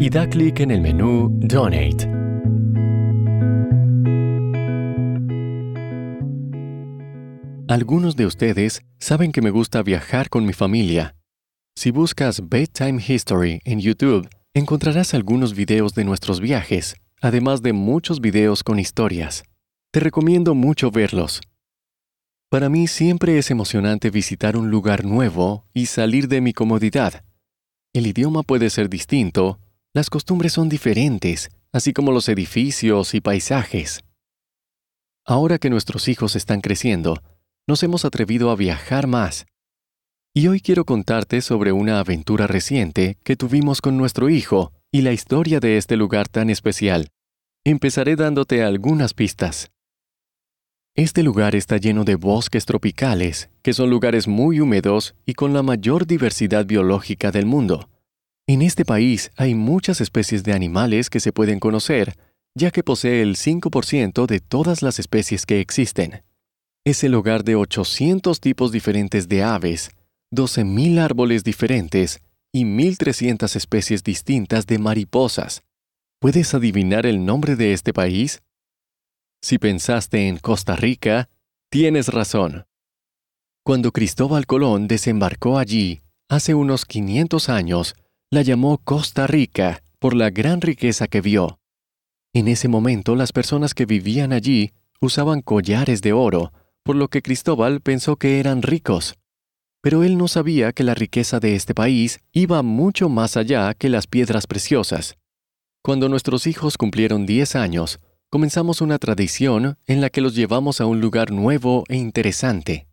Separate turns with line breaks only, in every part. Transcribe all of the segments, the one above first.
y da clic en el menú Donate. Algunos de ustedes saben que me gusta viajar con mi familia. Si buscas Bedtime History en YouTube, encontrarás algunos videos de nuestros viajes, además de muchos videos con historias. Te recomiendo mucho verlos. Para mí siempre es emocionante visitar un lugar nuevo y salir de mi comodidad. El idioma puede ser distinto, las costumbres son diferentes, así como los edificios y paisajes. Ahora que nuestros hijos están creciendo, nos hemos atrevido a viajar más. Y hoy quiero contarte sobre una aventura reciente que tuvimos con nuestro hijo y la historia de este lugar tan especial. Empezaré dándote algunas pistas. Este lugar está lleno de bosques tropicales, que son lugares muy húmedos y con la mayor diversidad biológica del mundo. En este país hay muchas especies de animales que se pueden conocer, ya que posee el 5% de todas las especies que existen. Es el hogar de 800 tipos diferentes de aves, 12.000 árboles diferentes y 1.300 especies distintas de mariposas. ¿Puedes adivinar el nombre de este país? Si pensaste en Costa Rica, tienes razón. Cuando Cristóbal Colón desembarcó allí, hace unos 500 años, la llamó Costa Rica por la gran riqueza que vio. En ese momento las personas que vivían allí usaban collares de oro, por lo que Cristóbal pensó que eran ricos. Pero él no sabía que la riqueza de este país iba mucho más allá que las piedras preciosas. Cuando nuestros hijos cumplieron 10 años, comenzamos una tradición en la que los llevamos a un lugar nuevo e interesante.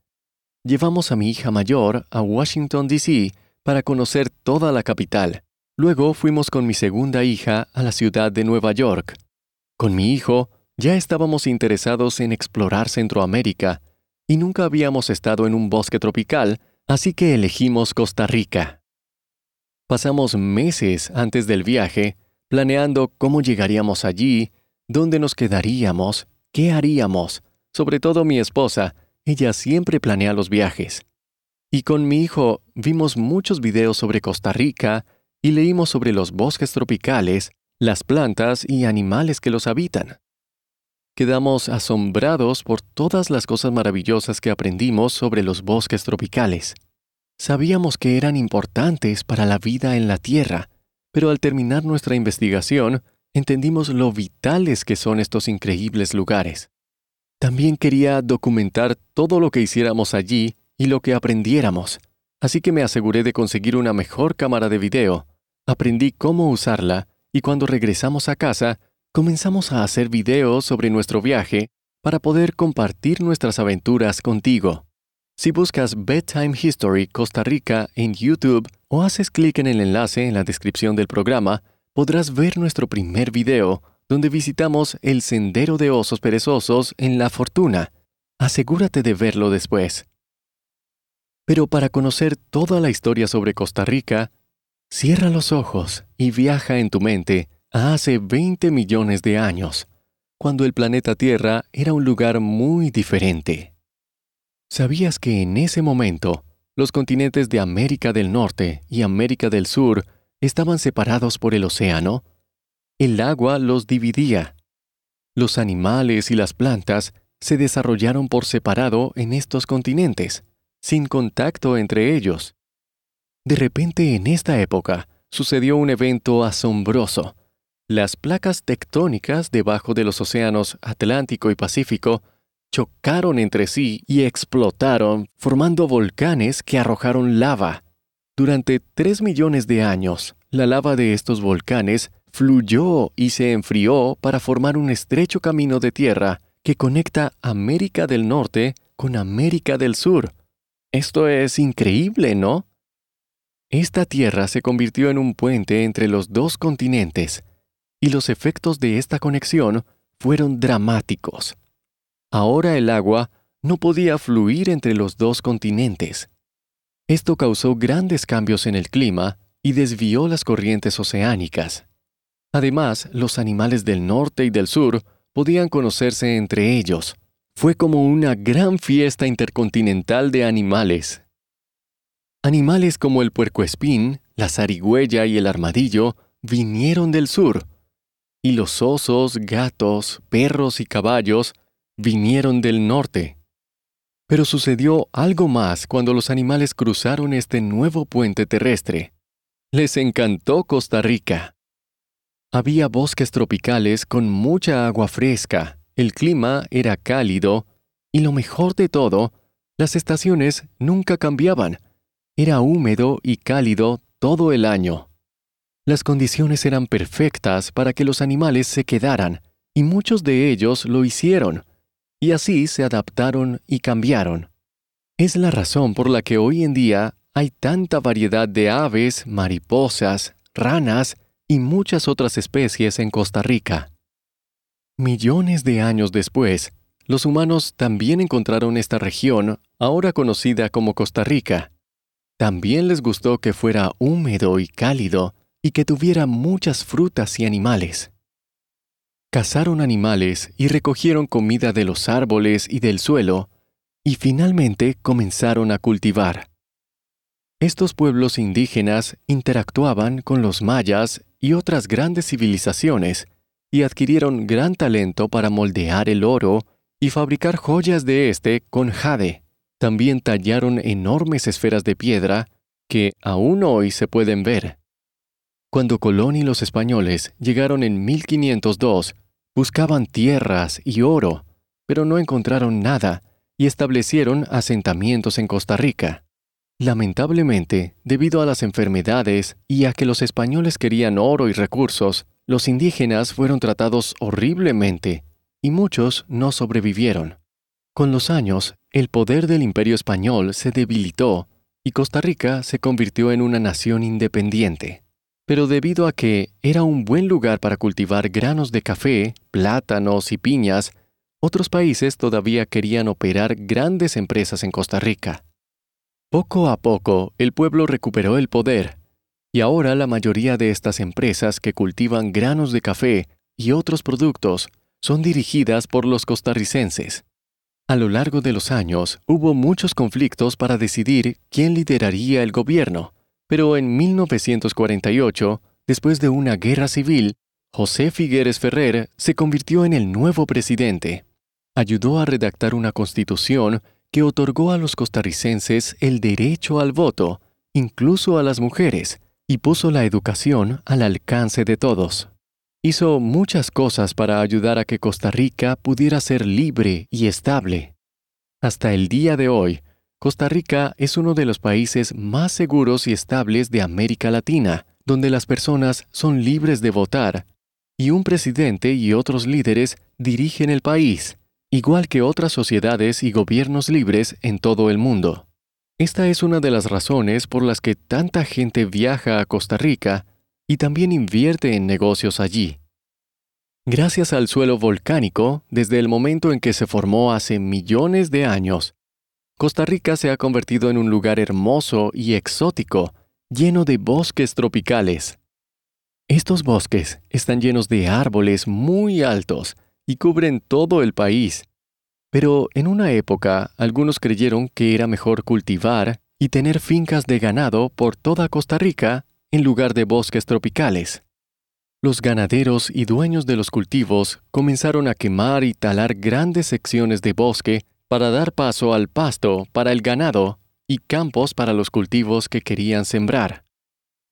Llevamos a mi hija mayor a Washington, D.C., para conocer toda la capital. Luego fuimos con mi segunda hija a la ciudad de Nueva York. Con mi hijo ya estábamos interesados en explorar Centroamérica y nunca habíamos estado en un bosque tropical, así que elegimos Costa Rica. Pasamos meses antes del viaje planeando cómo llegaríamos allí, dónde nos quedaríamos, qué haríamos. Sobre todo mi esposa, ella siempre planea los viajes. Y con mi hijo vimos muchos videos sobre Costa Rica y leímos sobre los bosques tropicales, las plantas y animales que los habitan. Quedamos asombrados por todas las cosas maravillosas que aprendimos sobre los bosques tropicales. Sabíamos que eran importantes para la vida en la Tierra, pero al terminar nuestra investigación, entendimos lo vitales que son estos increíbles lugares. También quería documentar todo lo que hiciéramos allí y lo que aprendiéramos, así que me aseguré de conseguir una mejor cámara de video, aprendí cómo usarla y cuando regresamos a casa, comenzamos a hacer videos sobre nuestro viaje para poder compartir nuestras aventuras contigo. Si buscas Bedtime History Costa Rica en YouTube o haces clic en el enlace en la descripción del programa, podrás ver nuestro primer video donde visitamos el Sendero de Osos Perezosos en La Fortuna. Asegúrate de verlo después. Pero para conocer toda la historia sobre Costa Rica, cierra los ojos y viaja en tu mente a hace 20 millones de años, cuando el planeta Tierra era un lugar muy diferente. ¿Sabías que en ese momento los continentes de América del Norte y América del Sur estaban separados por el océano? El agua los dividía. Los animales y las plantas se desarrollaron por separado en estos continentes sin contacto entre ellos. De repente en esta época sucedió un evento asombroso. Las placas tectónicas debajo de los océanos Atlántico y Pacífico chocaron entre sí y explotaron, formando volcanes que arrojaron lava. Durante tres millones de años, la lava de estos volcanes fluyó y se enfrió para formar un estrecho camino de tierra que conecta América del Norte con América del Sur, esto es increíble, ¿no? Esta tierra se convirtió en un puente entre los dos continentes. y los efectos de esta conexión fueron dramáticos. Ahora el agua no podía fluir entre los dos continentes. Esto causó grandes cambios en el clima y desvió las corrientes oceánicas. Además, los animales del norte y del sur podían conocerse entre ellos. Fue como una gran fiesta intercontinental de animales. Animales como el puercoespín, la zarigüeya y el armadillo vinieron del sur, y los osos, gatos, perros y caballos vinieron del norte. Pero sucedió algo más cuando los animales cruzaron este nuevo puente terrestre. Les encantó Costa Rica. Había bosques tropicales con mucha agua fresca, el clima era cálido, y lo mejor de todo, las estaciones nunca cambiaban. Era húmedo y cálido todo el año. Las condiciones eran perfectas para que los animales se quedaran, y muchos de ellos lo hicieron y así se adaptaron y cambiaron. Es la razón por la que hoy en día hay tanta variedad de aves, mariposas, ranas y muchas otras especies en Costa Rica. Millones de años después, los humanos también encontraron esta región, ahora conocida como Costa Rica. También les gustó que fuera húmedo y cálido y que tuviera muchas frutas y animales. Cazaron animales y recogieron comida de los árboles y del suelo, y finalmente comenzaron a cultivar. Estos pueblos indígenas interactuaban con los mayas y otras grandes civilizaciones, y adquirieron gran talento para moldear el oro y fabricar joyas de este con jade. También tallaron enormes esferas de piedra que aún hoy se pueden ver. Cuando Colón y los españoles llegaron en 1502, buscaban tierras y oro, pero no encontraron nada y establecieron asentamientos en Costa Rica. Lamentablemente, debido a las enfermedades y a que los españoles querían oro y recursos, los indígenas fueron tratados horriblemente y muchos no sobrevivieron. Con los años, el poder del imperio español se debilitó y Costa Rica se convirtió en una nación independiente pero debido a que era un buen lugar para cultivar granos de café, plátanos y piñas, otros países todavía querían operar grandes empresas en Costa Rica. Poco a poco, el pueblo recuperó el poder, y ahora la mayoría de estas empresas que cultivan granos de café y otros productos son dirigidas por los costarricenses. A lo largo de los años hubo muchos conflictos para decidir quién lideraría el gobierno, pero en 1948, después de una guerra civil, José Figueres Ferrer se convirtió en el nuevo presidente. Ayudó a redactar una constitución que otorgó a los costarricenses el derecho al voto, incluso a las mujeres, y puso la educación al alcance de todos. Hizo muchas cosas para ayudar a que Costa Rica pudiera ser libre y estable. Hasta el día de hoy, Costa Rica es uno de los países más seguros y estables de América Latina, donde las personas son libres de votar, y un presidente y otros líderes dirigen el país, igual que otras sociedades y gobiernos libres en todo el mundo. Esta es una de las razones por las que tanta gente viaja a Costa Rica y también invierte en negocios allí. Gracias al suelo volcánico, desde el momento en que se formó hace millones de años, Costa Rica se ha convertido en un lugar hermoso y exótico, lleno de bosques tropicales. Estos bosques están llenos de árboles muy altos y cubren todo el país. Pero en una época algunos creyeron que era mejor cultivar y tener fincas de ganado por toda Costa Rica en lugar de bosques tropicales. Los ganaderos y dueños de los cultivos comenzaron a quemar y talar grandes secciones de bosque para dar paso al pasto para el ganado y campos para los cultivos que querían sembrar.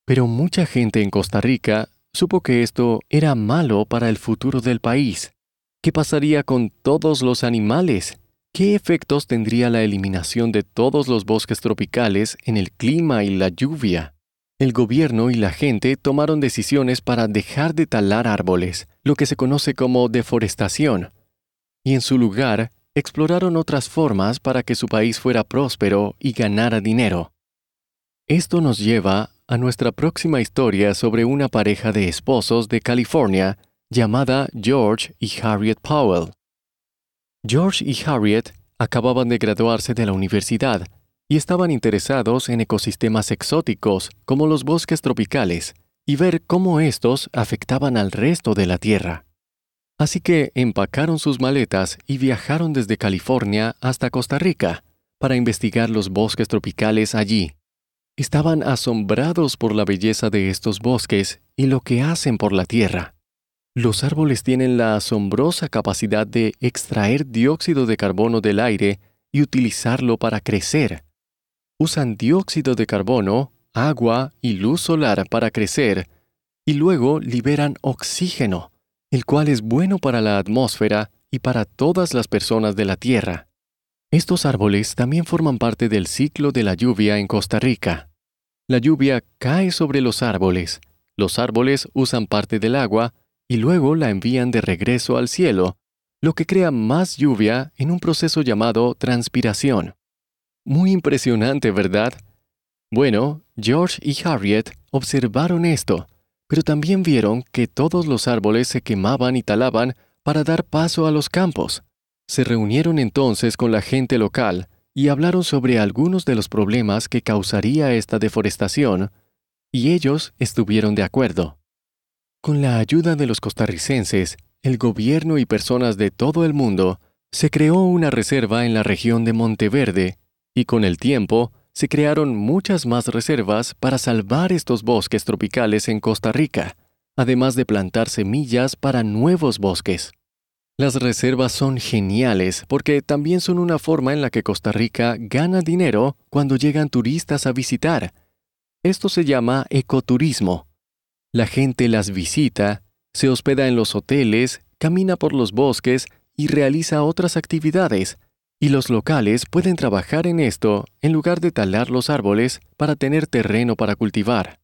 Pero mucha gente en Costa Rica supo que esto era malo para el futuro del país. ¿Qué pasaría con todos los animales? ¿Qué efectos tendría la eliminación de todos los bosques tropicales en el clima y la lluvia? El gobierno y la gente tomaron decisiones para dejar de talar árboles, lo que se conoce como deforestación, y en su lugar exploraron otras formas para que su país fuera próspero y ganara dinero. Esto nos lleva a nuestra próxima historia sobre una pareja de esposos de California llamada George y Harriet Powell. George y Harriet acababan de graduarse de la universidad y estaban interesados en ecosistemas exóticos como los bosques tropicales y ver cómo estos afectaban al resto de la Tierra. Así que empacaron sus maletas y viajaron desde California hasta Costa Rica para investigar los bosques tropicales allí. Estaban asombrados por la belleza de estos bosques y lo que hacen por la tierra. Los árboles tienen la asombrosa capacidad de extraer dióxido de carbono del aire y utilizarlo para crecer. Usan dióxido de carbono, agua y luz solar para crecer, y luego liberan oxígeno, el cual es bueno para la atmósfera y para todas las personas de la Tierra. Estos árboles también forman parte del ciclo de la lluvia en Costa Rica. La lluvia cae sobre los árboles, los árboles usan parte del agua y luego la envían de regreso al cielo, lo que crea más lluvia en un proceso llamado transpiración. Muy impresionante, ¿verdad? Bueno, George y Harriet observaron esto, pero también vieron que todos los árboles se quemaban y talaban para dar paso a los campos. Se reunieron entonces con la gente local y hablaron sobre algunos de los problemas que causaría esta deforestación, y ellos estuvieron de acuerdo. Con la ayuda de los costarricenses, el gobierno y personas de todo el mundo, se creó una reserva en la región de Monteverde, y con el tiempo se crearon muchas más reservas para salvar estos bosques tropicales en Costa Rica, además de plantar semillas para nuevos bosques. Las reservas son geniales porque también son una forma en la que Costa Rica gana dinero cuando llegan turistas a visitar. Esto se llama ecoturismo. La gente las visita, se hospeda en los hoteles, camina por los bosques y realiza otras actividades, y los locales pueden trabajar en esto en lugar de talar los árboles para tener terreno para cultivar.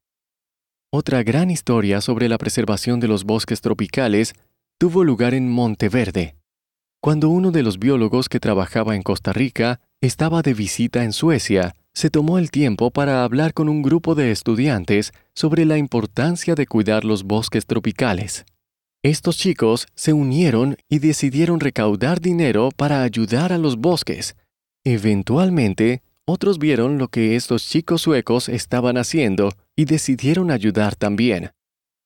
Otra gran historia sobre la preservación de los bosques tropicales tuvo lugar en Monteverde, cuando uno de los biólogos que trabajaba en Costa Rica estaba de visita en Suecia, se tomó el tiempo para hablar con un grupo de estudiantes sobre la importancia de cuidar los bosques tropicales. Estos chicos se unieron y decidieron recaudar dinero para ayudar a los bosques. Eventualmente, otros vieron lo que estos chicos suecos estaban haciendo y decidieron ayudar también.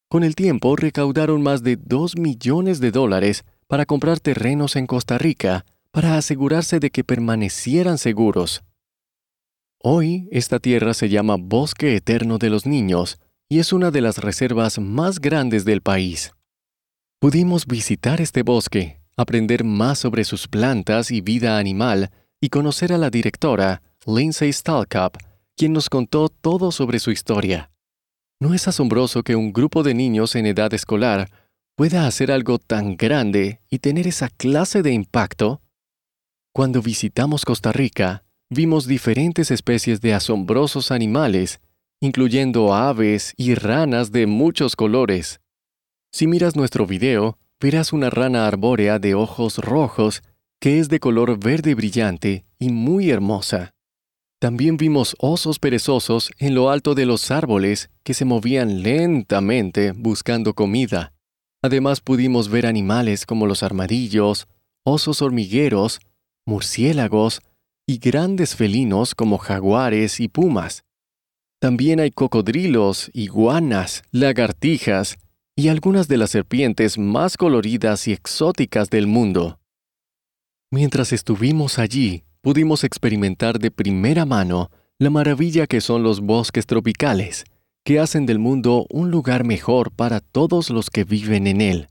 Con el tiempo recaudaron más de 2 millones de dólares para comprar terrenos en Costa Rica para asegurarse de que permanecieran seguros. Hoy esta tierra se llama Bosque Eterno de los Niños y es una de las reservas más grandes del país. Pudimos visitar este bosque, aprender más sobre sus plantas y vida animal y conocer a la directora, Lindsay Stalkup, quien nos contó todo sobre su historia. ¿No es asombroso que un grupo de niños en edad escolar pueda hacer algo tan grande y tener esa clase de impacto? Cuando visitamos Costa Rica, vimos diferentes especies de asombrosos animales, incluyendo aves y ranas de muchos colores. Si miras nuestro video, verás una rana arbórea de ojos rojos que es de color verde brillante y muy hermosa. También vimos osos perezosos en lo alto de los árboles que se movían lentamente buscando comida. Además pudimos ver animales como los armadillos, osos hormigueros, murciélagos y grandes felinos como jaguares y pumas. También hay cocodrilos, iguanas, lagartijas y algunas de las serpientes más coloridas y exóticas del mundo. Mientras estuvimos allí, pudimos experimentar de primera mano la maravilla que son los bosques tropicales, que hacen del mundo un lugar mejor para todos los que viven en él.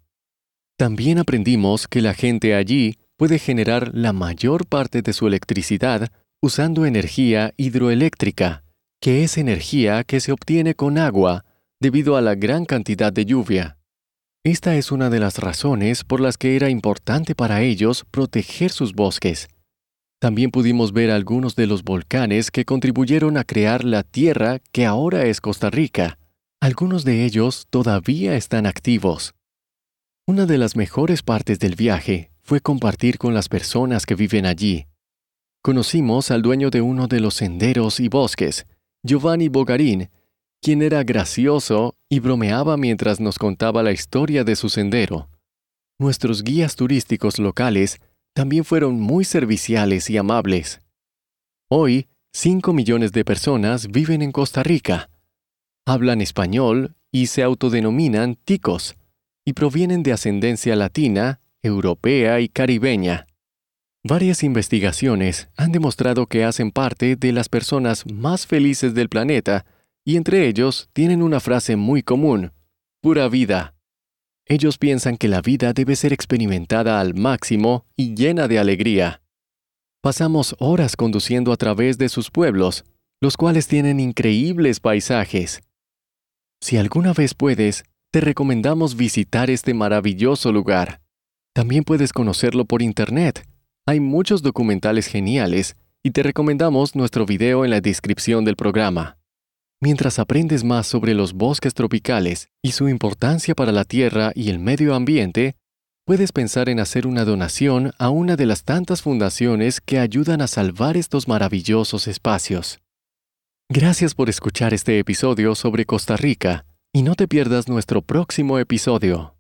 También aprendimos que la gente allí puede generar la mayor parte de su electricidad usando energía hidroeléctrica, que es energía que se obtiene con agua debido a la gran cantidad de lluvia. Esta es una de las razones por las que era importante para ellos proteger sus bosques, también pudimos ver algunos de los volcanes que contribuyeron a crear la tierra que ahora es Costa Rica. Algunos de ellos todavía están activos. Una de las mejores partes del viaje fue compartir con las personas que viven allí. Conocimos al dueño de uno de los senderos y bosques, Giovanni Bogarín, quien era gracioso y bromeaba mientras nos contaba la historia de su sendero. Nuestros guías turísticos locales también fueron muy serviciales y amables. Hoy, 5 millones de personas viven en Costa Rica. Hablan español y se autodenominan ticos, y provienen de ascendencia latina, europea y caribeña. Varias investigaciones han demostrado que hacen parte de las personas más felices del planeta, y entre ellos tienen una frase muy común, pura vida. Ellos piensan que la vida debe ser experimentada al máximo y llena de alegría. Pasamos horas conduciendo a través de sus pueblos, los cuales tienen increíbles paisajes. Si alguna vez puedes, te recomendamos visitar este maravilloso lugar. También puedes conocerlo por Internet. Hay muchos documentales geniales y te recomendamos nuestro video en la descripción del programa. Mientras aprendes más sobre los bosques tropicales y su importancia para la tierra y el medio ambiente, puedes pensar en hacer una donación a una de las tantas fundaciones que ayudan a salvar estos maravillosos espacios. Gracias por escuchar este episodio sobre Costa Rica y no te pierdas nuestro próximo episodio.